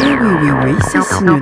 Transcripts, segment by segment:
Eh oui, oui, oui, ça se dit.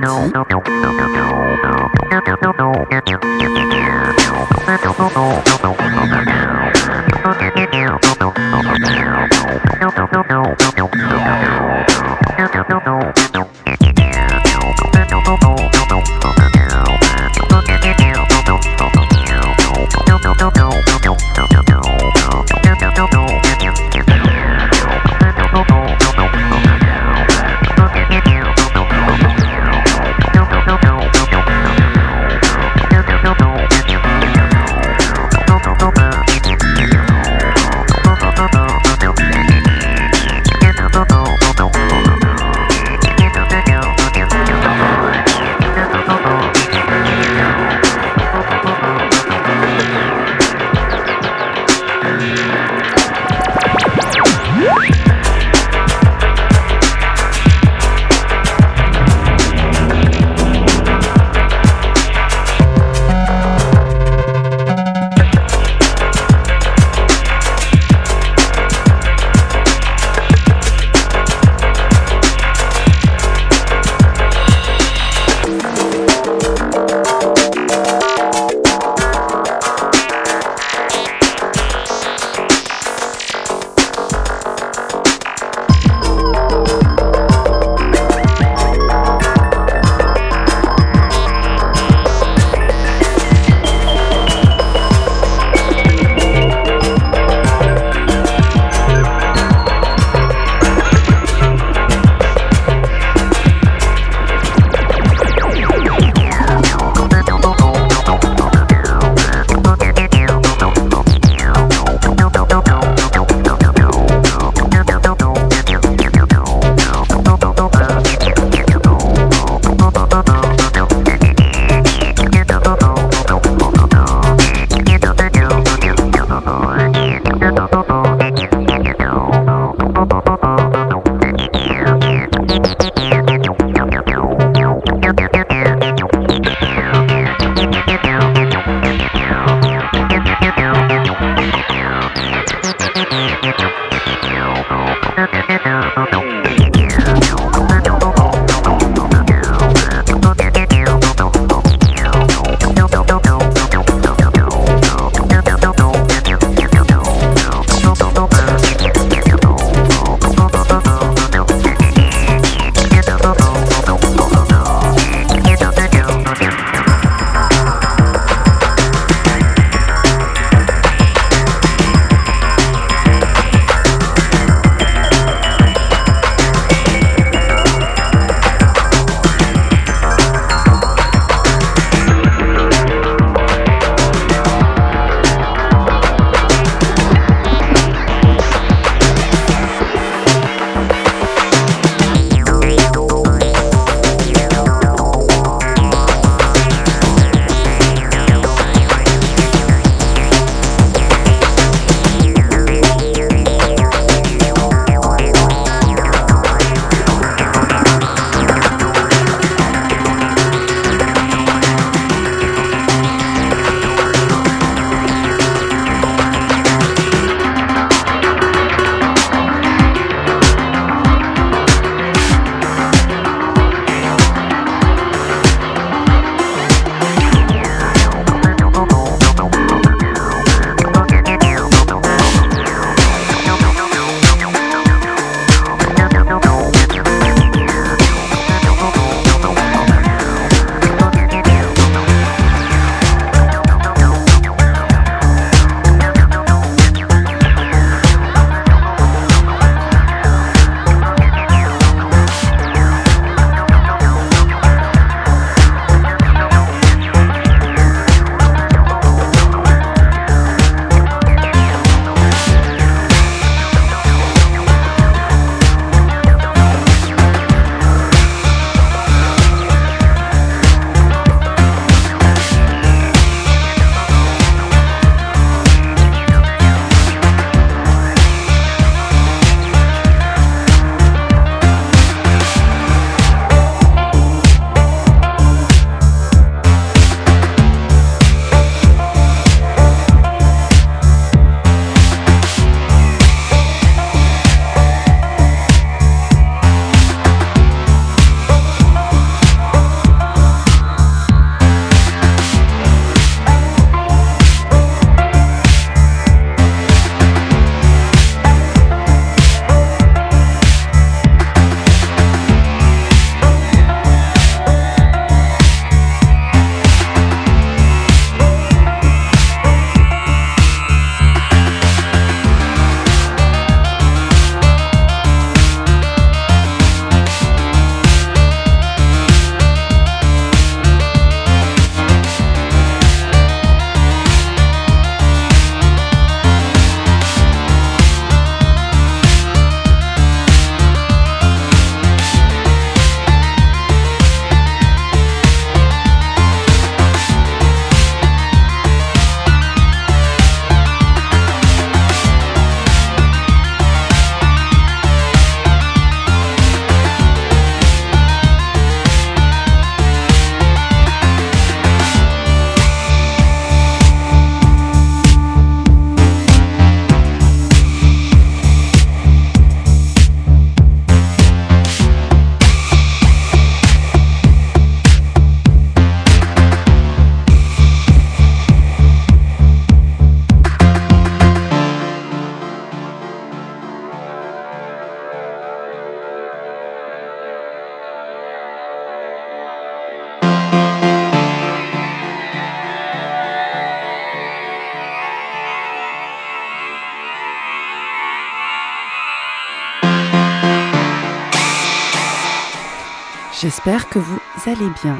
J'espère que vous allez bien.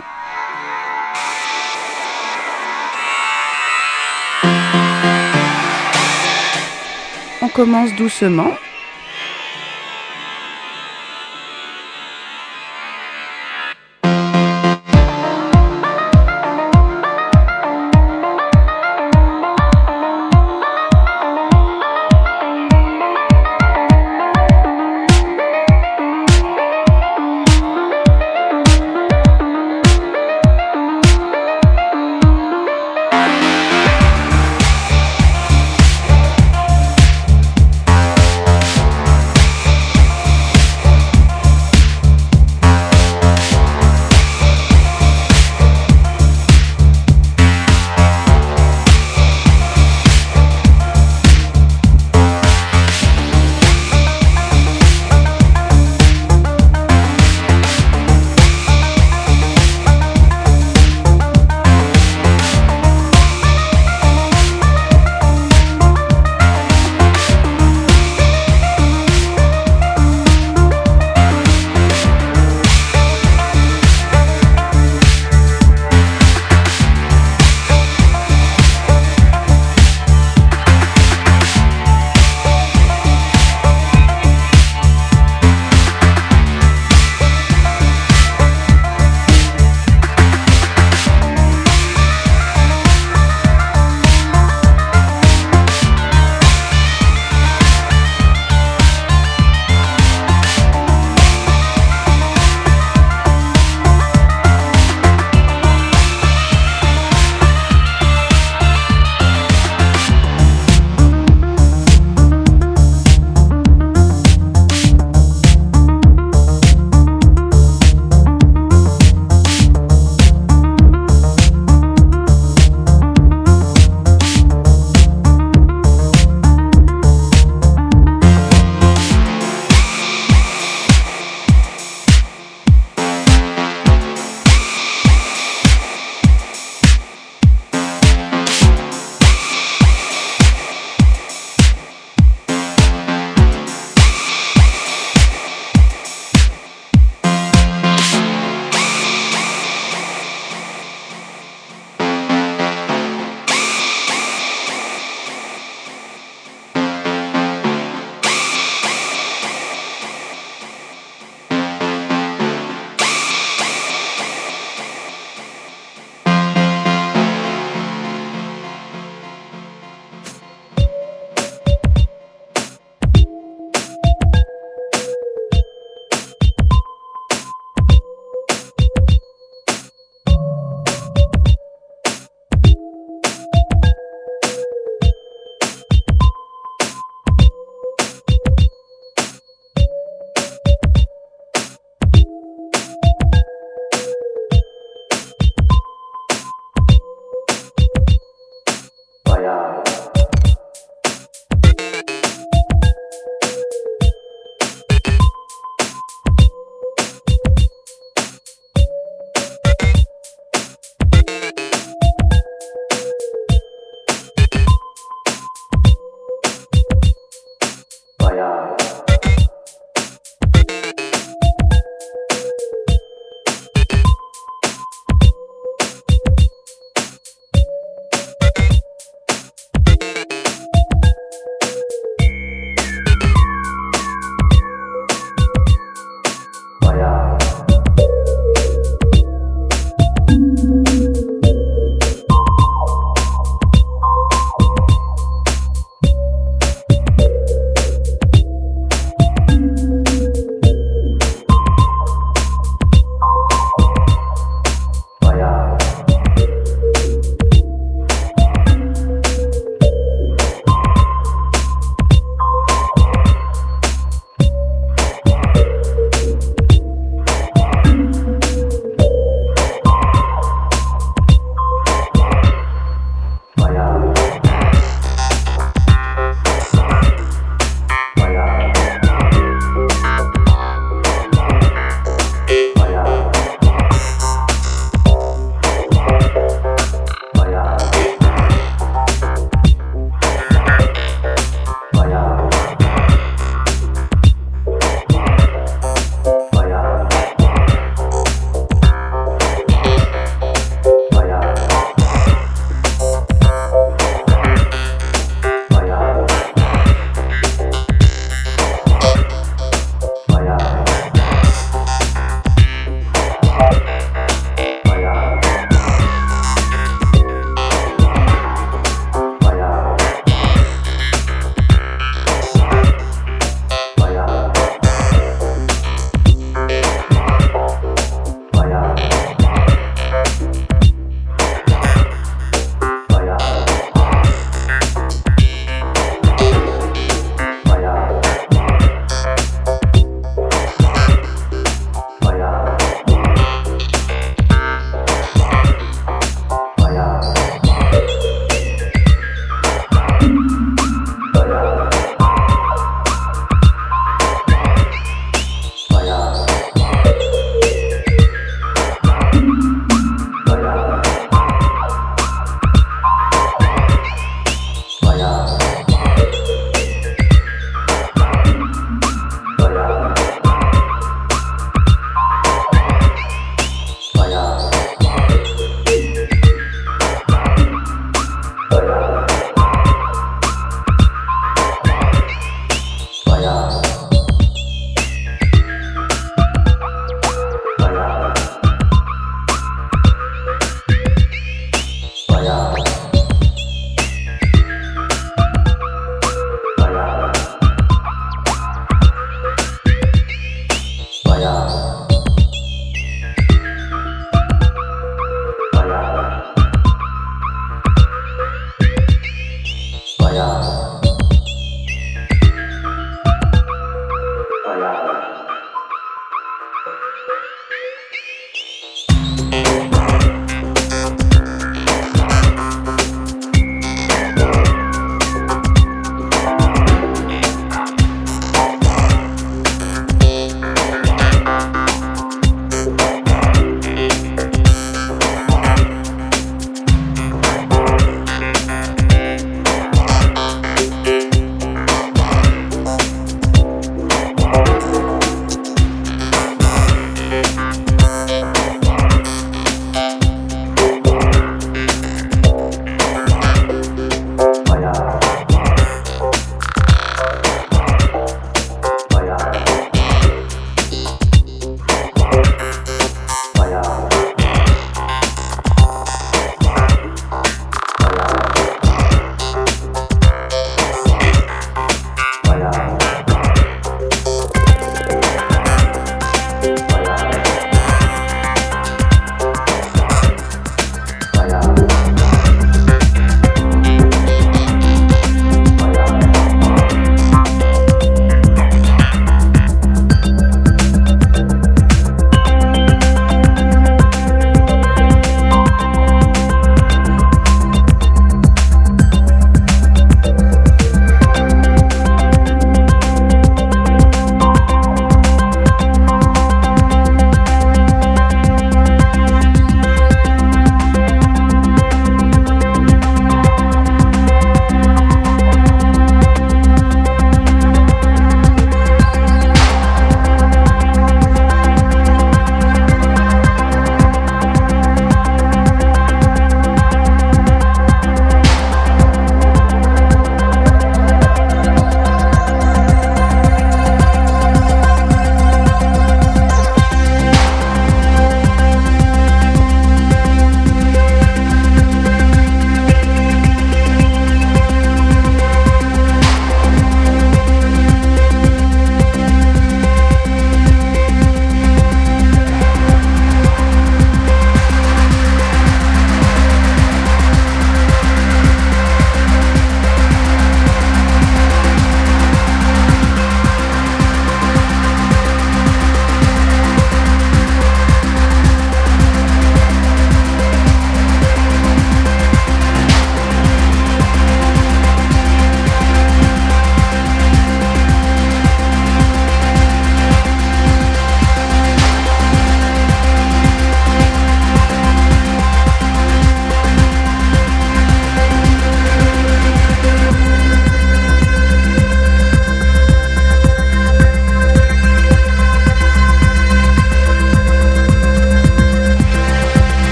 On commence doucement.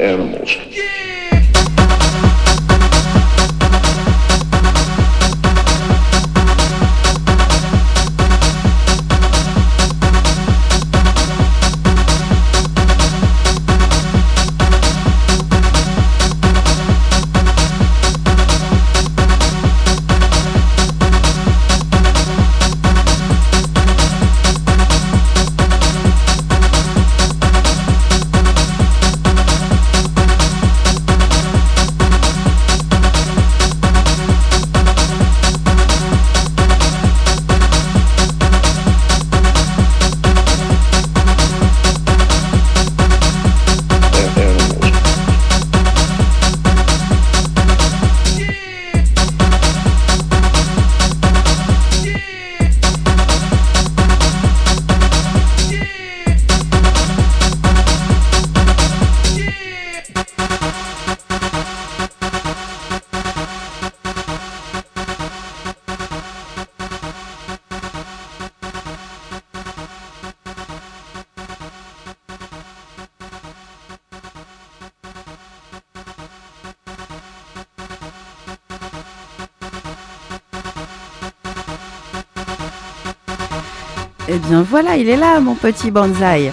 Animals. Bien voilà, il est là, mon petit bonsaï.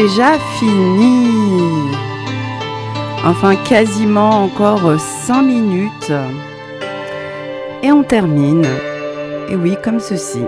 Déjà fini. Enfin, quasiment encore 5 minutes. Et on termine. Et oui, comme ceci.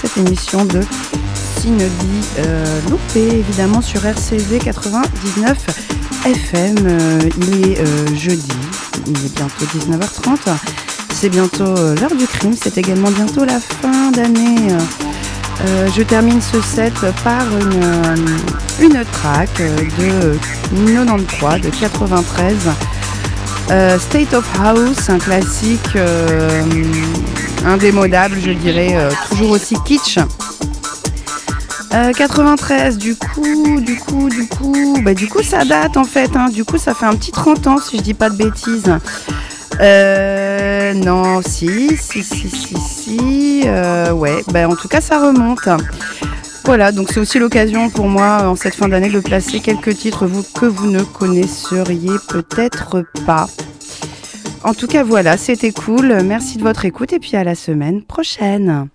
Cette émission de Synodie euh, loupée évidemment sur RCV 99 FM. il est euh, jeudi, il est bientôt 19h30, c'est bientôt l'heure du crime, c'est également bientôt la fin d'année. je termine ce set par une, une track de 93, de 93 euh, State of House, un classique euh, indémodable, je dirais, euh, toujours aussi kitsch. 93, du coup, du coup, du coup, bah du coup ça date en fait, hein. du coup ça fait un petit 30 ans si je dis pas de bêtises. non, si, si, si, si, si, ouais, bah en tout cas ça remonte. Voilà, donc c'est aussi l'occasion pour moi en cette fin d'année de placer quelques titres que vous ne connaisseriez peut-être pas. En tout cas, voilà, c'était cool. Merci de votre écoute et puis à la semaine prochaine.